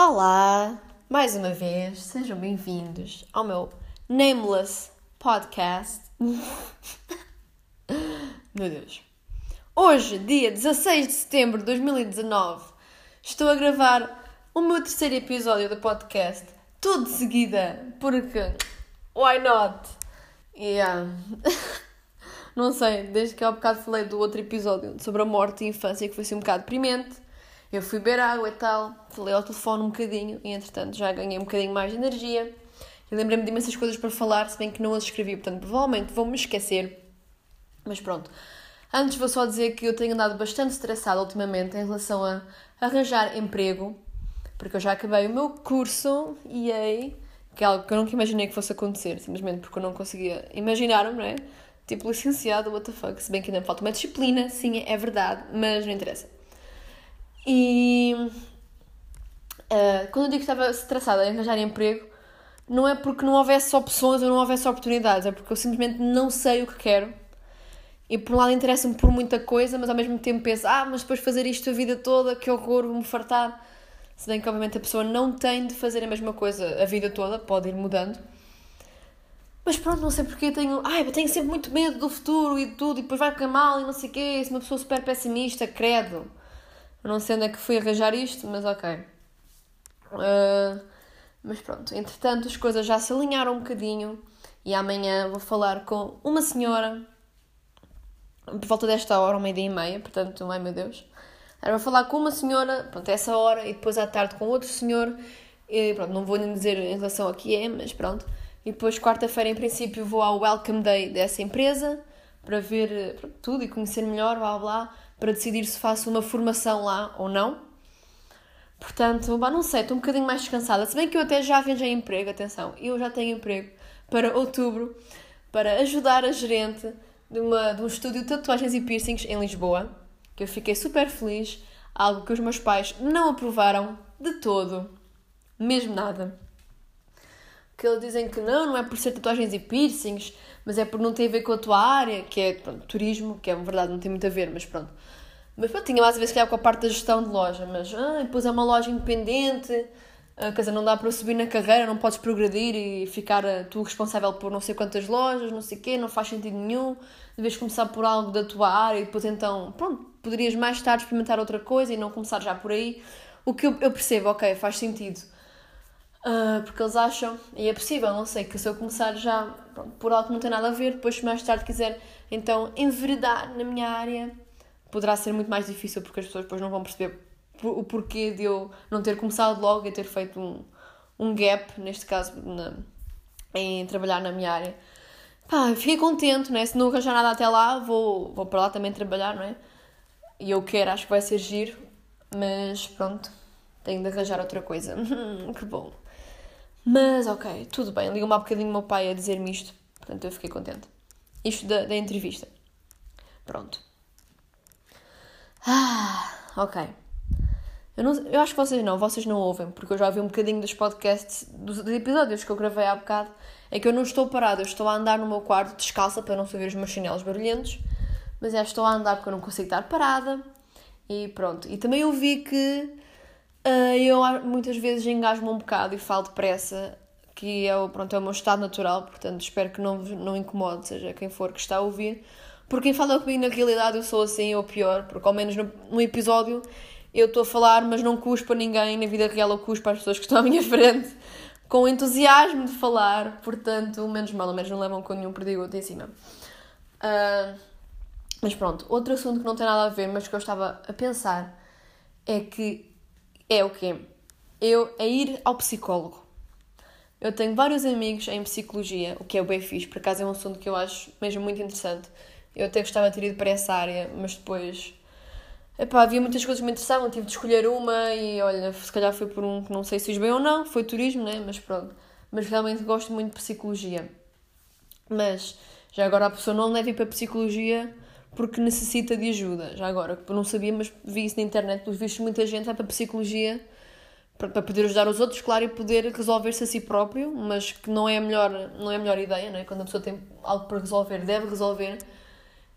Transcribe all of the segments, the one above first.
Olá, mais uma vez, sejam bem-vindos ao meu Nameless Podcast. meu Deus. Hoje, dia 16 de setembro de 2019, estou a gravar o meu terceiro episódio do podcast, tudo de seguida, porque why not? Yeah. Não sei, desde que há bocado falei do outro episódio sobre a morte e infância, que foi assim um bocado deprimente. Eu fui beber água e tal, falei ao telefone um bocadinho e entretanto já ganhei um bocadinho mais de energia. E lembrei-me de imensas coisas para falar, se bem que não as escrevi, portanto provavelmente vou-me esquecer. Mas pronto. Antes vou só dizer que eu tenho andado bastante estressada ultimamente em relação a arranjar emprego, porque eu já acabei o meu curso e aí, que é algo que eu nunca imaginei que fosse acontecer, simplesmente porque eu não conseguia imaginar, não é? Tipo, licenciado, what the fuck. Se bem que ainda me falta uma disciplina, sim, é verdade, mas não interessa. E uh, quando eu digo que estava estressada em arranjar emprego, não é porque não houvesse opções ou não houvesse oportunidades, é porque eu simplesmente não sei o que quero. E por um lado interessa-me por muita coisa, mas ao mesmo tempo penso, ah, mas depois fazer isto a vida toda, que horror, vou-me fartar. Se bem que obviamente a pessoa não tem de fazer a mesma coisa a vida toda, pode ir mudando. Mas pronto, não sei porque tenho. Ai, eu tenho sempre muito medo do futuro e de tudo, e depois vai ficar mal e não sei o quê. Sou uma pessoa super pessimista, credo. Eu não sei onde é que fui arranjar isto, mas ok. Uh, mas pronto, entretanto as coisas já se alinharam um bocadinho e amanhã vou falar com uma senhora por volta desta hora, uma ideia e meia, portanto, ai meu Deus. Era vou falar com uma senhora, pronto, essa hora, e depois à tarde com outro senhor, e pronto, não vou nem dizer em relação a que é, mas pronto. E depois, quarta-feira, em princípio, vou ao Welcome Day dessa empresa para ver pronto, tudo e conhecer melhor, blá blá, para decidir se faço uma formação lá ou não. Portanto, bah, não sei, estou um bocadinho mais descansada. Se bem que eu até já arranjei emprego, atenção, eu já tenho emprego para outubro para ajudar a gerente de, uma, de um estúdio de tatuagens e piercings em Lisboa, que eu fiquei super feliz, algo que os meus pais não aprovaram de todo, mesmo nada que eles dizem que não, não é por ser tatuagens e piercings, mas é por não ter a ver com a tua área, que é pronto, turismo, que é verdade, não tem muito a ver, mas pronto. Mas pronto, tinha mais a ver se calhar com a parte da gestão de loja, mas ah, depois é uma loja independente, ah, quer dizer, não dá para subir na carreira, não podes progredir e ficar ah, tu responsável por não sei quantas lojas, não sei o quê, não faz sentido nenhum. Deves começar por algo da tua área e depois então, pronto, poderias mais tarde experimentar outra coisa e não começar já por aí. O que eu, eu percebo, ok, faz sentido Uh, porque eles acham, e é possível, não sei, que se eu começar já pronto, por algo que não tem nada a ver, depois mais tarde quiser então enveredar na minha área, poderá ser muito mais difícil porque as pessoas depois não vão perceber o porquê de eu não ter começado logo e ter feito um, um gap, neste caso, na, em trabalhar na minha área. Pá, fiquei contente, né? Se não arranjar nada até lá, vou, vou para lá também trabalhar, não é? E eu quero, acho que vai ser giro, mas pronto, tenho de arranjar outra coisa. que bom. Mas ok, tudo bem. Liga-me há bocadinho o meu pai a dizer-me isto, portanto eu fiquei contente. Isto da, da entrevista. Pronto. Ah, ok. Eu, não, eu acho que vocês não, vocês não ouvem, porque eu já ouvi um bocadinho dos podcasts, dos, episódios que eu gravei há bocado. É que eu não estou parada, eu estou a andar no meu quarto descalça para não saber os meus chinelos barulhentos, mas é, estou a andar porque eu não consigo estar parada. E pronto. E também ouvi que Uh, eu muitas vezes engasgo-me um bocado e falo depressa, que é o, pronto, é o meu estado natural, portanto espero que não, não incomode, seja quem for que está a ouvir. Porque quem fala comigo na realidade eu sou assim ou pior, porque ao menos no, no episódio eu estou a falar, mas não cuspo a ninguém, na vida real eu cuspo às pessoas que estão à minha frente, com entusiasmo de falar, portanto, menos mal, menos não levam com nenhum perdigoto em cima. Uh, mas pronto, outro assunto que não tem nada a ver, mas que eu estava a pensar, é que é o quê? Eu é ir ao psicólogo. Eu tenho vários amigos em psicologia, o que é bem fixe, por acaso é um assunto que eu acho mesmo muito interessante. Eu até gostava de ter ido para essa área, mas depois. Epá, havia muitas coisas que me interessavam, tive de escolher uma e olha, se calhar foi por um que não sei se fiz bem ou não, foi turismo, né? Mas pronto. Mas realmente gosto muito de psicologia. Mas já agora a pessoa não deve ir para psicologia porque necessita de ajuda. Já agora, eu não sabia, mas vi isso na internet, pelos vistos, muita gente vai para a psicologia para poder ajudar os outros, claro, e poder resolver-se a si próprio, mas que não é a melhor, não é a melhor ideia, não é? Quando a pessoa tem algo para resolver, deve resolver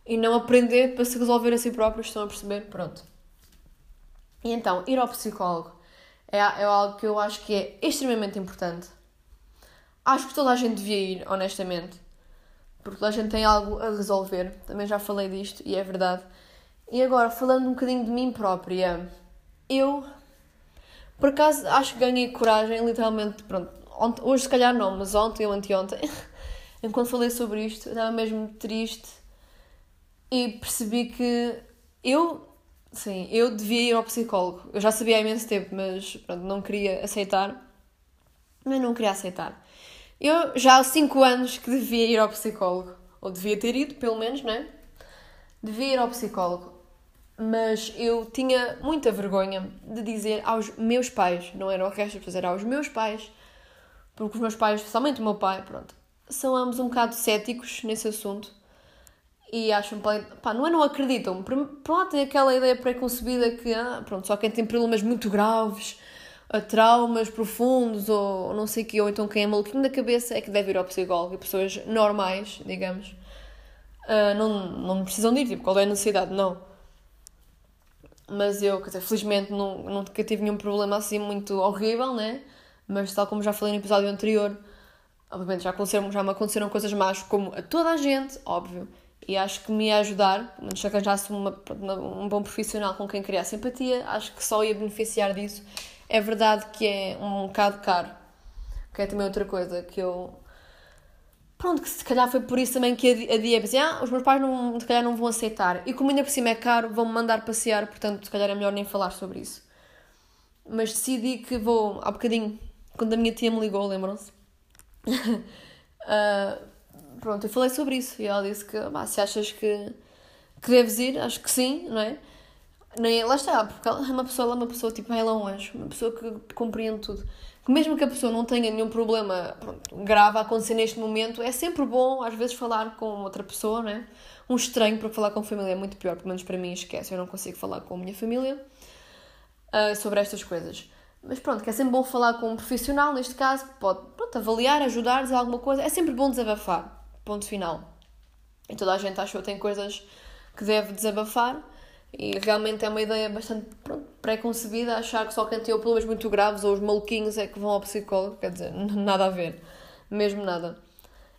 e não aprender para se resolver a si próprio, estão a perceber? Pronto. E então, ir ao psicólogo é, é algo que eu acho que é extremamente importante. Acho que toda a gente devia ir, honestamente. Porque a gente tem algo a resolver. Também já falei disto e é verdade. E agora, falando um bocadinho de mim própria, eu, por acaso, acho que ganhei coragem, literalmente, pronto, ontem, hoje se calhar não, mas ontem ou anteontem, enquanto falei sobre isto, estava mesmo triste e percebi que eu, sim, eu devia ir ao psicólogo. Eu já sabia há imenso tempo, mas pronto, não queria aceitar. Mas não queria aceitar. Eu já há 5 anos que devia ir ao psicólogo. Ou devia ter ido, pelo menos, não é? Devia ir ao psicólogo. Mas eu tinha muita vergonha de dizer aos meus pais, não era o resto de fazer aos meus pais, porque os meus pais, especialmente o meu pai, pronto, são ambos um bocado céticos nesse assunto e acham, pá, não é não acreditam, lá tem aquela ideia preconcebida que, ah, pronto, só quem tem problemas muito graves, traumas profundos ou não sei o que, ou então quem é maluquinho da cabeça é que deve ir ao psicólogo e pessoas normais, digamos, uh, não, não precisam de ir, tipo, qual é a necessidade? Não. Mas eu, quer dizer, felizmente não, nunca tive nenhum problema assim muito horrível, né? Mas tal como já falei no episódio anterior, obviamente já, aconteceram, já me aconteceram coisas más, como a toda a gente, óbvio. E acho que me ia ajudar, se arranjasse uma, um bom profissional com quem criar simpatia, acho que só ia beneficiar disso. É verdade que é um bocado caro, que é também outra coisa que eu. Pronto, que se calhar foi por isso também que a dia pensei, ah, os meus pais não, se calhar não vão aceitar. E como ainda por cima é caro, vão-me mandar passear, portanto, se calhar é melhor nem falar sobre isso. Mas decidi que vou, há bocadinho, quando a minha tia me ligou, lembram-se? uh, pronto, eu falei sobre isso e ela disse que bah, se achas que, que deves ir, acho que sim, não é? Nem, lá está, porque ela é uma pessoa, ela é uma pessoa tipo, ela é um anjo, uma pessoa que compreende tudo. Que mesmo que a pessoa não tenha nenhum problema pronto, grave a acontecer neste momento, é sempre bom às vezes falar com outra pessoa, né? Um estranho, porque falar com família é muito pior, pelo menos para mim esquece, eu não consigo falar com a minha família uh, sobre estas coisas. Mas pronto, que é sempre bom falar com um profissional, neste caso, que pode pronto, avaliar, ajudar, dizer alguma coisa. É sempre bom desabafar. Ponto final. E toda a gente achou que tem coisas que deve desabafar. E realmente é uma ideia bastante pré-concebida achar que só quem tem problemas muito graves ou os maluquinhos é que vão ao psicólogo. Quer dizer, nada a ver. Mesmo nada.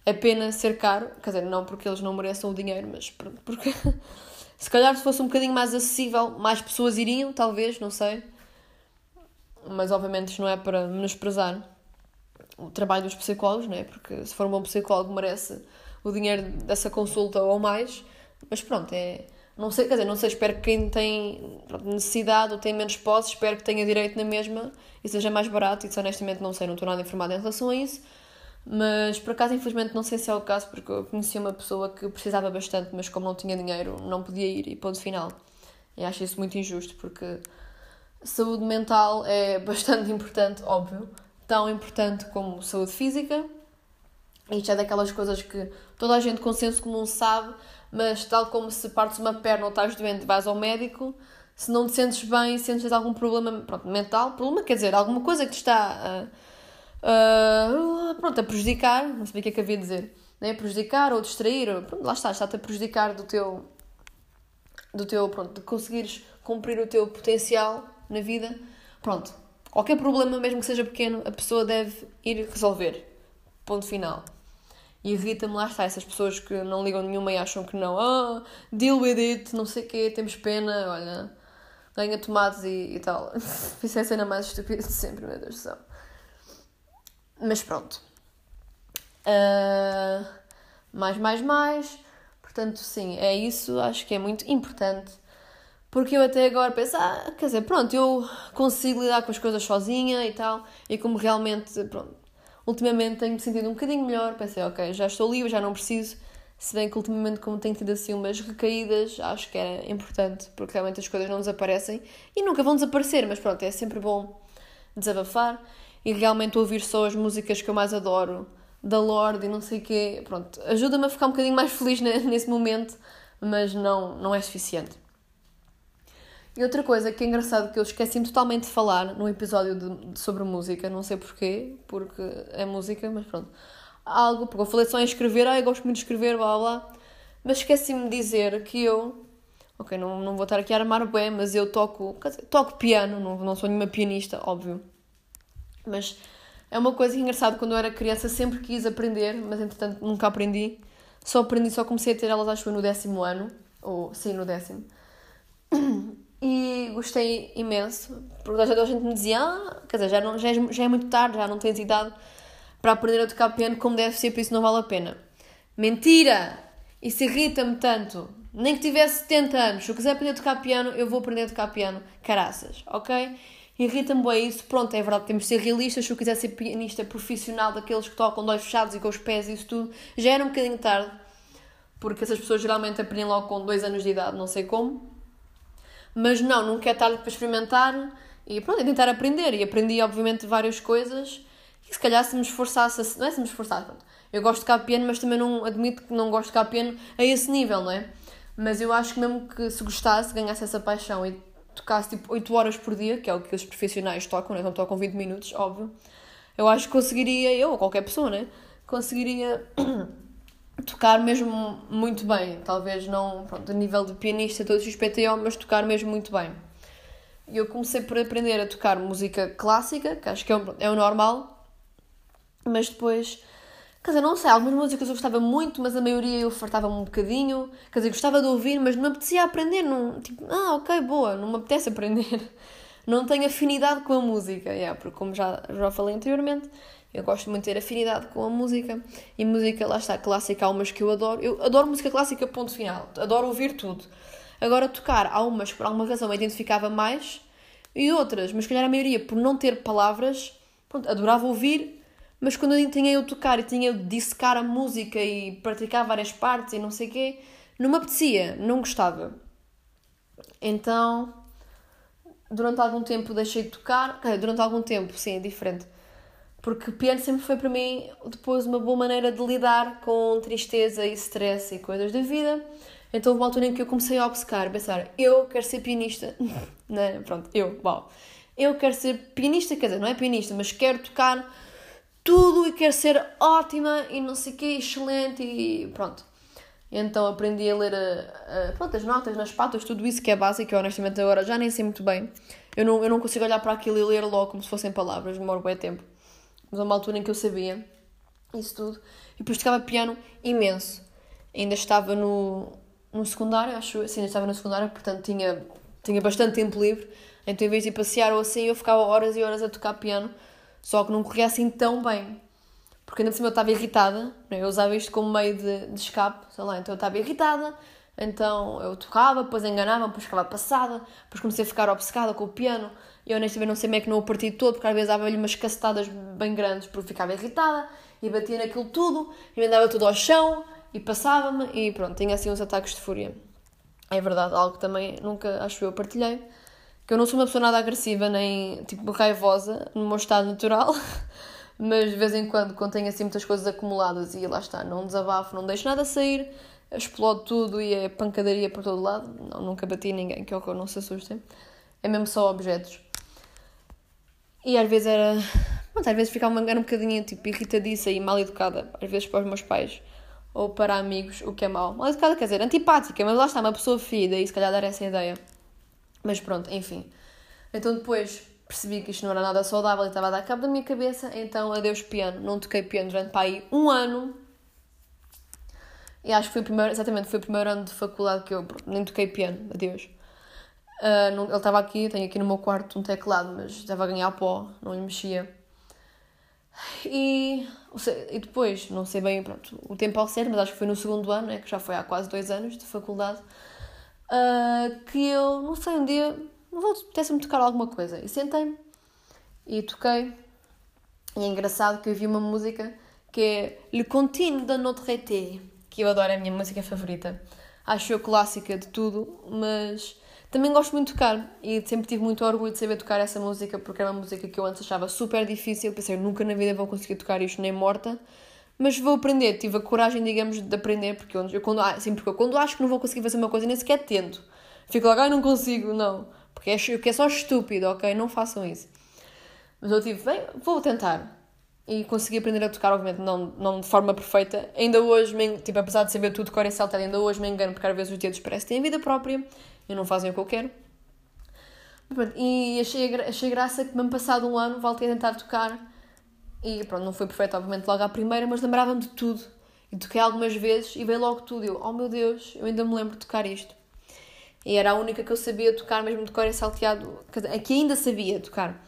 É pena ser caro, quer dizer, não porque eles não mereçam o dinheiro, mas porque se calhar se fosse um bocadinho mais acessível, mais pessoas iriam, talvez, não sei mas obviamente isto não é para menosprezar o trabalho dos psicólogos, não é? Porque se for um bom psicólogo merece o dinheiro dessa consulta ou mais, mas pronto, é. Não sei, quer dizer, não sei, espero que quem tem necessidade ou tem menos posse, espero que tenha direito na mesma e seja mais barato. Isso honestamente não sei, não estou nada informada em relação a isso. Mas por acaso, infelizmente, não sei se é o caso, porque eu conheci uma pessoa que precisava bastante, mas como não tinha dinheiro, não podia ir e ponto final. E acho isso muito injusto, porque saúde mental é bastante importante, óbvio, tão importante como saúde física. Isto é daquelas coisas que toda a gente com senso comum sabe, mas tal como se partes uma perna ou estás doente, vais ao médico, se não te sentes bem, sentes algum problema pronto, mental, problema quer dizer, alguma coisa que te está uh, uh, pronto, a prejudicar, não sei o que é que havia de dizer, né? prejudicar ou distrair, pronto, lá está, está-te a prejudicar do teu, do teu, pronto, de conseguires cumprir o teu potencial na vida, pronto, qualquer problema, mesmo que seja pequeno, a pessoa deve ir resolver. Ponto final. E irrita-me, lá está, essas pessoas que não ligam nenhuma e acham que não, ah, deal with it, não sei o quê, temos pena, olha, ganha tomates e, e tal. Isso é a cena mais estúpida de sempre, meu Deus do céu. Mas pronto. Uh, mais, mais, mais. Portanto, sim, é isso. Acho que é muito importante porque eu até agora penso, ah, quer dizer, pronto, eu consigo lidar com as coisas sozinha e tal, e como realmente, pronto, ultimamente tenho-me sentido um bocadinho melhor, pensei, ok, já estou livre, já não preciso, se bem que ultimamente, como tenho tido assim umas recaídas, acho que era importante, porque realmente as coisas não desaparecem e nunca vão desaparecer, mas pronto, é sempre bom desabafar e realmente ouvir só as músicas que eu mais adoro, da Lorde e não sei o quê, pronto, ajuda-me a ficar um bocadinho mais feliz nesse momento, mas não, não é suficiente. E outra coisa que é engraçado que eu esqueci-me totalmente de falar no episódio de, sobre música, não sei porquê, porque é música, mas pronto. Algo, porque eu falei só em escrever, ah, eu gosto muito de escrever, blá blá, mas esqueci-me de dizer que eu Ok, não, não vou estar aqui a armar bem, mas eu toco, dizer, toco piano, não, não sou nenhuma pianista, óbvio. Mas é uma coisa engraçada, quando eu era criança sempre quis aprender, mas entretanto nunca aprendi. Só aprendi, só comecei a ter elas, acho que no décimo ano, ou sim, no décimo. E gostei imenso, porque a gente me dizia, ah, quer dizer, já, não, já, é, já é muito tarde, já não tens idade para aprender a tocar piano como deve ser, por isso não vale a pena. Mentira! Isso irrita-me tanto. Nem que tivesse 70 anos, se eu quiser aprender a tocar piano, eu vou aprender a tocar piano. Caraças, ok? Irrita-me bem isso. Pronto, é verdade, temos de ser realistas. Se eu quiser ser pianista profissional, daqueles que tocam dois fechados e com os pés e isso tudo, já era um bocadinho tarde. Porque essas pessoas geralmente aprendem logo com dois anos de idade, não sei como. Mas não, nunca é tarde para experimentar e pronto, é tentar aprender. E aprendi, obviamente, várias coisas. E se calhar se me esforçasse, não é se me esforçasse, pronto. Eu gosto de tocar piano, mas também não admito que não gosto de tocar piano a esse nível, não é? Mas eu acho que mesmo que se gostasse, ganhasse essa paixão e tocasse tipo 8 horas por dia, que é o que os profissionais tocam, né? não tocam 20 minutos, óbvio, eu acho que conseguiria, eu ou qualquer pessoa, né? Conseguiria tocar mesmo muito bem. Talvez não, pronto, a nível de pianista, todo XPTO, mas tocar mesmo muito bem. E eu comecei por aprender a tocar música clássica, que acho que é o, é o normal, mas depois, quer dizer, não sei, algumas músicas eu gostava muito, mas a maioria eu fartava-me um bocadinho, quer dizer, gostava de ouvir, mas não me apetecia aprender, não, tipo, ah, ok, boa, não me apetece aprender. Não tenho afinidade com a música, yeah, porque como já, já falei anteriormente, eu gosto muito de ter afinidade com a música. E música, lá está, clássica, há umas que eu adoro. Eu adoro música clássica, ponto final. Adoro ouvir tudo. Agora, tocar, há umas que por alguma razão eu identificava mais e outras, mas calhar a maioria por não ter palavras, pronto, adorava ouvir, mas quando eu tinha eu tocar e tinha eu dissecar a música e praticar várias partes e não sei o quê, não me apetecia, não gostava. Então, durante algum tempo deixei de tocar, durante algum tempo, sim, é diferente porque piano sempre foi para mim depois uma boa maneira de lidar com tristeza e stress e coisas da vida. Então houve uma altura em que eu comecei a obcecar, a pensar, eu quero ser pianista. né? Pronto, eu, uau. Eu quero ser pianista, quer dizer, não é pianista, mas quero tocar tudo e quero ser ótima e não sei o quê, excelente e pronto. Então aprendi a ler a, a, pronto, as notas nas patas, tudo isso que é básico, eu honestamente agora já nem sei muito bem. Eu não, eu não consigo olhar para aquilo e ler logo como se fossem palavras, demora bem tempo mas a uma altura em que eu sabia isso tudo. E depois tocava piano imenso. Ainda estava no, no secundário, acho, assim, ainda estava no secundário, portanto tinha, tinha bastante tempo livre. Então, em vez de passear ou assim, eu ficava horas e horas a tocar piano, só que não corria assim tão bem. Porque ainda por cima eu estava irritada, né? eu usava isto como meio de, de escape, sei lá, então eu estava irritada, então eu tocava, depois enganava, depois ficava passada, depois comecei a ficar obcecada com o piano, e honestamente não sei como é que não o parti todo, porque às vezes dava-lhe umas cacetadas bem grandes porque ficava irritada e batia naquilo tudo e mandava tudo ao chão e passava-me e pronto, tinha assim uns ataques de fúria. É verdade, algo que também nunca acho eu partilhei. Que eu não sou uma pessoa nada agressiva nem tipo raivosa no meu estado natural, mas de vez em quando, quando tenho assim muitas coisas acumuladas e lá está, não desabafo, não deixo nada sair, explode tudo e é pancadaria por todo lado. Não, nunca bati ninguém, que horror, não se assustem. É mesmo só objetos. E às vezes era. Mas às vezes ficava era um bocadinho tipo irritadiça e mal educada, às vezes para os meus pais ou para amigos, o que é mau. Mal educada quer dizer, antipática, mas lá está, uma pessoa fida e se calhar dar essa ideia. Mas pronto, enfim. Então depois percebi que isto não era nada saudável e estava a dar cabo da minha cabeça, então adeus piano. Não toquei piano durante para aí um ano. E acho que foi o primeiro, exatamente, foi o primeiro ano de faculdade que eu nem toquei piano, adeus. Uh, não, ele estava aqui, tenho aqui no meu quarto um teclado, mas estava a ganhar pó, não lhe mexia. E, e depois, não sei bem pronto, o tempo ao certo, mas acho que foi no segundo ano, né, que já foi há quase dois anos de faculdade, uh, que eu, não sei, um dia, vou, apetece-me tocar alguma coisa. E sentei-me e toquei. E é engraçado que eu vi uma música que é Le Contine de Notre Été, que eu adoro, é a minha música favorita. Acho eu clássica de tudo, mas também gosto muito de tocar e sempre tive muito orgulho de saber tocar essa música porque era uma música que eu antes achava super difícil. Pensei, nunca na vida vou conseguir tocar isto nem morta, mas vou aprender. Tive a coragem, digamos, de aprender porque eu, quando, porque eu, quando acho que não vou conseguir fazer uma coisa, nem sequer tento. Fico logo, ai, não consigo, não. Porque é, porque é só estúpido, ok? Não façam isso. Mas eu tive, bem, vou tentar. e consegui aprender a tocar, obviamente, não, não de forma perfeita. Ainda hoje, me, tipo, apesar de saber tudo cor e saltar, ainda hoje me engano porque às vezes os dedos parecem têm vida própria e não fazem o que eu quero. Pronto, e achei, achei graça que, mesmo passado um ano, voltei a tentar tocar e pronto, não foi perfeito, obviamente, logo à primeira, mas lembrava-me de tudo. E toquei algumas vezes e veio logo tudo. Eu, oh meu Deus, eu ainda me lembro de tocar isto. E era a única que eu sabia tocar, mesmo de cor e salteado, que ainda sabia tocar.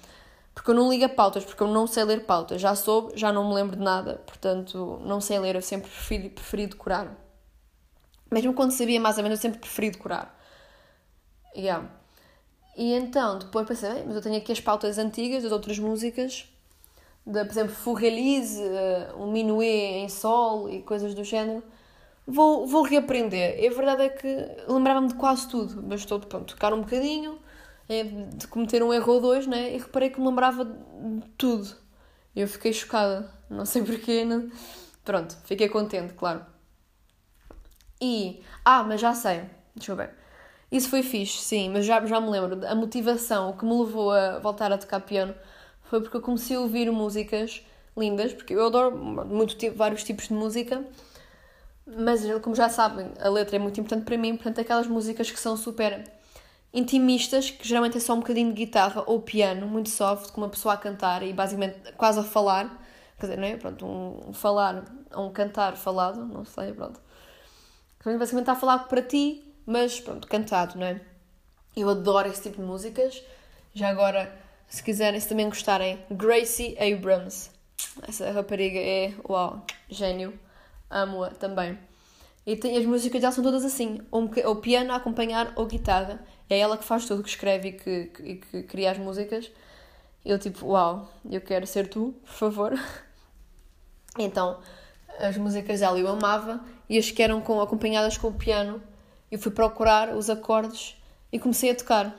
Porque eu não ligo a pautas, porque eu não sei ler pautas. Já soube, já não me lembro de nada, portanto, não sei ler, eu sempre preferi, preferi decorar. Mesmo quando sabia mais ou menos, eu sempre preferi decorar. Yeah. E então, depois pensei, bem, mas eu tenho aqui as pautas antigas das outras músicas, de, por exemplo, Furrelise, uh, um minuet em sol e coisas do género. Vou, vou reaprender. E a verdade é que lembrava-me de quase tudo. Bastou, pronto, tocar um bocadinho, é de cometer um erro ou dois, né? E reparei que me lembrava de tudo. Eu fiquei chocada, não sei porquê, pronto, fiquei contente, claro. E, ah, mas já sei, deixa eu ver. Isso foi fixe, sim, mas já, já me lembro. A motivação, o que me levou a voltar a tocar piano foi porque eu comecei a ouvir músicas lindas, porque eu adoro muito, vários tipos de música, mas como já sabem, a letra é muito importante para mim, portanto, aquelas músicas que são super intimistas, que geralmente é só um bocadinho de guitarra ou piano, muito soft, com uma pessoa a cantar e basicamente quase a falar. Quer dizer, não é? Pronto, um, falar, um cantar falado, não sei, pronto. Basicamente está a falar para ti, mas pronto, cantado, não é? Eu adoro esse tipo de músicas. Já agora, se quiserem, se também gostarem, Gracie Abrams. Essa rapariga é, uau, gênio. Amo-a também. E tem, as músicas dela são todas assim: ou, ou piano a acompanhar ou guitarra. É ela que faz tudo, que escreve e que, que, que cria as músicas. Eu, tipo, uau, eu quero ser tu, por favor. Então, as músicas dela eu amava e as que eram com, acompanhadas com o piano, eu fui procurar os acordes e comecei a tocar.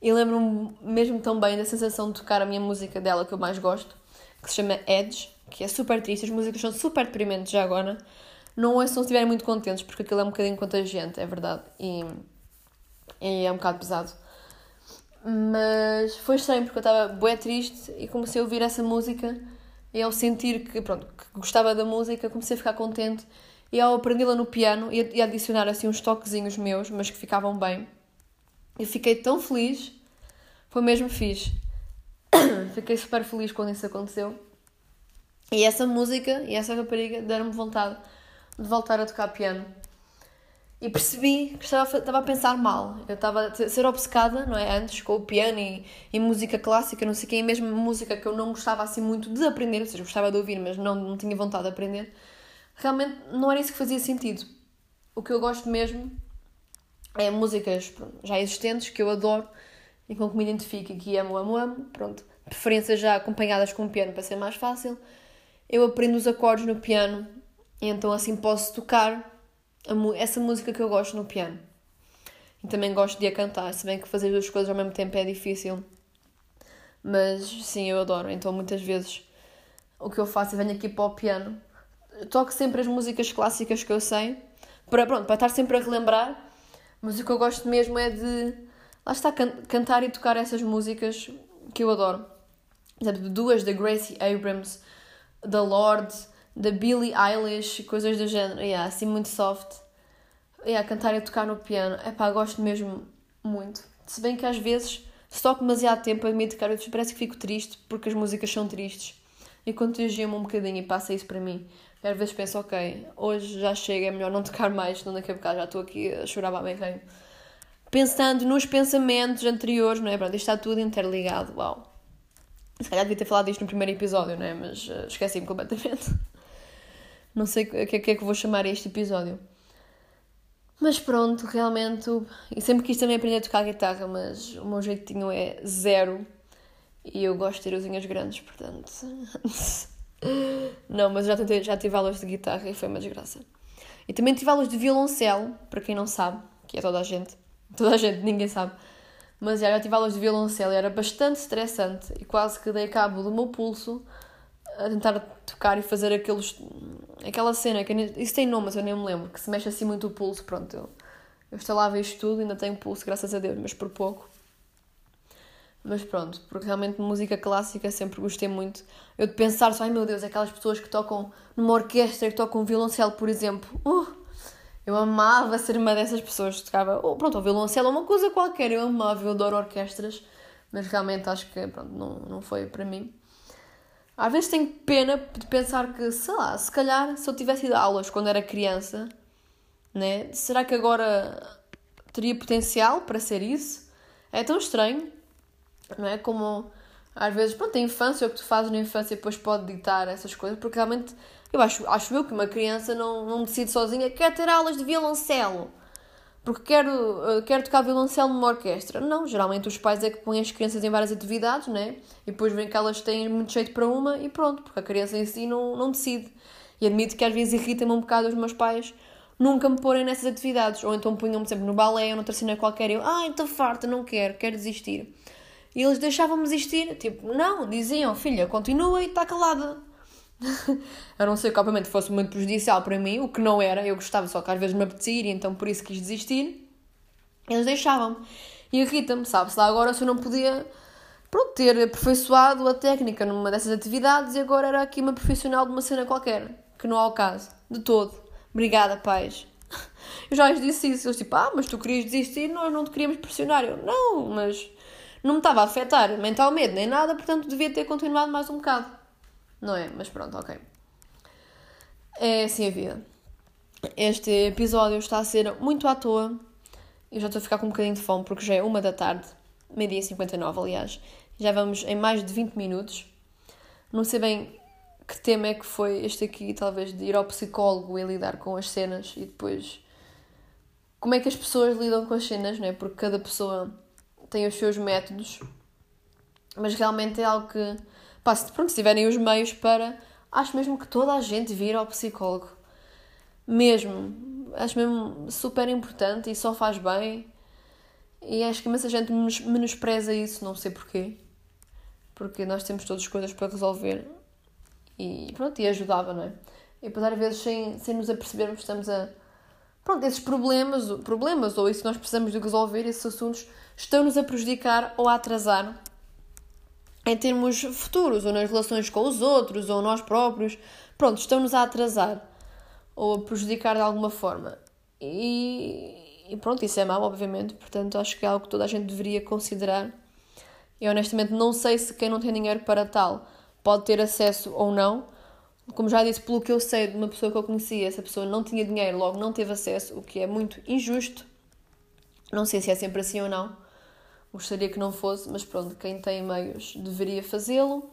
E lembro-me mesmo tão bem da sensação de tocar a minha música dela que eu mais gosto, que se chama Edge, que é super triste, as músicas são super deprimentes já agora. Não ouçam se estiverem muito contentes, porque aquilo é um bocadinho contagiante, é verdade. E e é um bocado pesado. Mas foi estranho porque eu estava bué triste e comecei a ouvir essa música e ao sentir que, pronto, que gostava da música comecei a ficar contente e ao aprendi-la no piano e adicionar assim uns toquezinhos meus, mas que ficavam bem. Eu fiquei tão feliz, foi mesmo fixe. fiquei super feliz quando isso aconteceu. E essa música e essa rapariga deram-me vontade de voltar a tocar piano. E percebi que estava, estava a pensar mal. Eu estava a ser obcecada, não é? Antes, com o piano e, e música clássica, não sei e mesmo música que eu não gostava assim muito de aprender, ou seja, gostava de ouvir, mas não, não tinha vontade de aprender. Realmente não era isso que fazia sentido. O que eu gosto mesmo é músicas já existentes, que eu adoro e com que me identifico e que amo, amo, amo. Pronto. Preferências já acompanhadas com o piano para ser mais fácil. Eu aprendo os acordes no piano e então assim posso tocar essa música que eu gosto no piano. E também gosto de a cantar, se bem que fazer duas coisas ao mesmo tempo é difícil. Mas sim, eu adoro. Então muitas vezes o que eu faço é venho aqui para o piano, toco sempre as músicas clássicas que eu sei, para, pronto, para estar sempre a relembrar, mas o que eu gosto mesmo é de lá está can cantar e tocar essas músicas que eu adoro. Por exemplo, duas da Gracie Abrams, da Lorde, da Billie Eilish, coisas do género, yeah, assim muito soft. Yeah, cantar e tocar no piano, é pá, gosto mesmo muito. Se bem que às vezes, se toco demasiado tempo, admito que às vezes parece que fico triste porque as músicas são tristes e contagia-me um bocadinho e passa isso para mim. E às vezes penso, ok, hoje já chega, é melhor não tocar mais, senão daqui a bocado já estou aqui a chorar bem reino. Pensando nos pensamentos anteriores, não é? Pronto, isto está tudo interligado, uau. Se calhar devia ter falado isto no primeiro episódio, não é? Mas uh, esqueci-me completamente. Não sei o que, é que vou chamar este episódio. Mas pronto, realmente. E sempre quis também aprender a tocar guitarra, mas o meu jeitinho é zero. E eu gosto de ter usinhas grandes, portanto. não, mas já, tentei, já tive aulas de guitarra e foi uma desgraça. E também tive aulas de violoncelo, para quem não sabe, que é toda a gente. Toda a gente, ninguém sabe. Mas já, já tive aulas de violoncelo e era bastante estressante e quase que dei cabo do meu pulso a tentar tocar e fazer aqueles. aquela cena, que isso tem nome, mas eu nem me lembro, que se mexe assim muito o pulso, pronto. Eu, eu instalava isto tudo, ainda tenho pulso, graças a Deus, mas por pouco. Mas pronto, porque realmente música clássica sempre gostei muito. Eu de pensar só, ai meu Deus, aquelas pessoas que tocam numa orquestra, que tocam violoncelo, por exemplo. Uh, eu amava ser uma dessas pessoas que tocava. Oh, pronto, o violoncelo uma coisa qualquer, eu amava, eu adoro orquestras, mas realmente acho que pronto, não, não foi para mim. Às vezes tenho pena de pensar que, sei lá, se calhar se eu tivesse ido a aulas quando era criança, né, será que agora teria potencial para ser isso? É tão estranho não é? Como às vezes, pronto, a infância, o que tu fazes na infância depois pode ditar essas coisas, porque realmente eu acho, acho eu que uma criança não, não decide sozinha, quer ter aulas de violoncelo, porque quero, uh, quero tocar violoncelo numa orquestra. Não, geralmente os pais é que põem as crianças em várias atividades, né? E depois veem que elas têm muito jeito para uma e pronto, porque a criança em si não, não decide. E admito que às vezes irrita-me um bocado os meus pais nunca me porem nessas atividades, ou então punham-me sempre no balé ou noutra cena qualquer e eu, ah, estou farta, não quero, quero desistir. E eles deixavam-me existir. Tipo, não, diziam, filha, continua e está calada. a não ser que, obviamente, fosse muito prejudicial para mim, o que não era. Eu gostava, só que às vezes me apetecia ir, então por isso quis desistir. Eles deixavam-me. E irrita-me, sabe-se lá agora se eu não podia pronto, ter aperfeiçoado a técnica numa dessas atividades e agora era aqui uma profissional de uma cena qualquer, que não há o caso, de todo. Obrigada, pais. Eu já lhes disse isso, eles tipo, ah, mas tu querias desistir, nós não te queríamos pressionar. Eu, não, mas não me estava a afetar mentalmente nem nada, portanto devia ter continuado mais um bocado. Não é? Mas pronto, ok. É assim a vida. Este episódio está a ser muito à toa. Eu já estou a ficar com um bocadinho de fome porque já é uma da tarde, meio-dia 59, aliás. Já vamos em mais de 20 minutos. Não sei bem que tema é que foi este aqui, talvez de ir ao psicólogo e lidar com as cenas e depois como é que as pessoas lidam com as cenas, não é? Porque cada pessoa tem os seus métodos, mas realmente é algo que, pá, se, pronto, se tiverem os meios para, acho mesmo que toda a gente vir ao psicólogo. Mesmo. Acho mesmo super importante e só faz bem. E acho que imensa gente menospreza isso, não sei porquê. Porque nós temos todas as coisas para resolver. E pronto, e ajudava, não é? E depois às vezes sem, sem nos apercebermos estamos a... Pronto, esses problemas, problemas ou isso que nós precisamos de resolver, esses assuntos, estão-nos a prejudicar ou a atrasar em termos futuros, ou nas relações com os outros, ou nós próprios. Pronto, estão-nos a atrasar ou a prejudicar de alguma forma. E, e, pronto, isso é mau, obviamente, portanto acho que é algo que toda a gente deveria considerar. Eu honestamente não sei se quem não tem dinheiro para tal pode ter acesso ou não. Como já disse, pelo que eu sei de uma pessoa que eu conhecia, essa pessoa não tinha dinheiro, logo não teve acesso, o que é muito injusto. Não sei se é sempre assim ou não. Gostaria que não fosse, mas pronto, quem tem meios deveria fazê-lo.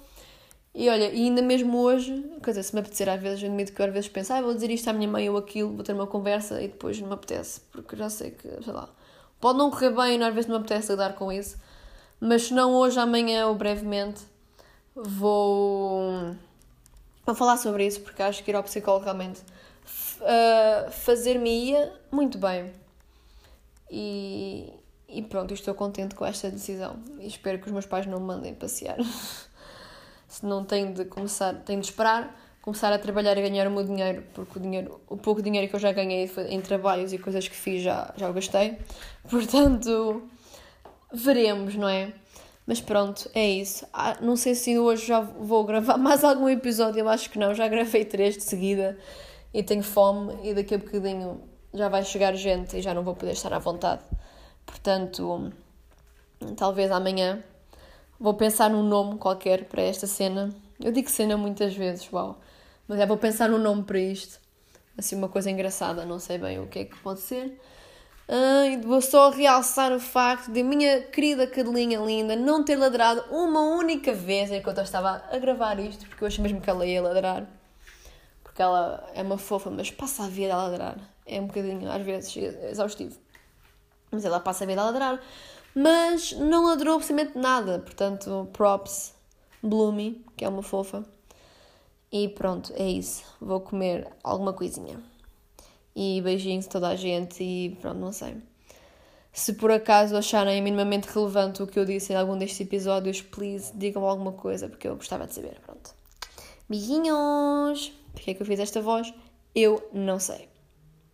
E olha, e ainda mesmo hoje, quer dizer, se me apetecer às vezes, eu admito que eu às vezes penso, ah, vou dizer isto à minha mãe ou aquilo, vou ter uma conversa e depois não me apetece, porque já sei que, sei lá, pode não correr bem e às vezes não me apetece lidar com isso, mas se não hoje, amanhã ou brevemente, vou, vou falar sobre isso, porque acho que ir ao psicólogo realmente uh, fazer-me-ia muito bem. E, e pronto, estou contente com esta decisão. E espero que os meus pais não me mandem passear. Se não tenho de começar, tenho de esperar, começar a trabalhar e ganhar o meu dinheiro, porque o dinheiro, o pouco dinheiro que eu já ganhei em trabalhos e coisas que fiz já, já o gastei. Portanto, veremos, não é? Mas pronto, é isso. Ah, não sei se hoje já vou gravar mais algum episódio, eu acho que não. Já gravei três de seguida e tenho fome e daqui a bocadinho já vai chegar gente e já não vou poder estar à vontade. Portanto, talvez amanhã vou pensar num nome qualquer para esta cena. Eu digo cena muitas vezes, uau. Mas é, vou pensar num nome para isto. Assim, uma coisa engraçada, não sei bem o que é que pode ser. Ah, e vou só realçar o facto de minha querida cadelinha linda não ter ladrado uma única vez enquanto eu estava a gravar isto, porque eu achei mesmo que ela ia ladrar. Porque ela é uma fofa, mas passa a vida a ladrar. É um bocadinho, às vezes, exaustivo mas ela passa a vida a ladrar. Mas não ladrou absolutamente nada, portanto, props, Bloomy, que é uma fofa. E pronto, é isso. Vou comer alguma coisinha. E beijinhos a toda a gente e pronto, não sei. Se por acaso acharem minimamente relevante o que eu disse em algum destes episódios, please, digam alguma coisa, porque eu gostava de saber. Pronto. Beijinhos! Porquê é que eu fiz esta voz? Eu não sei.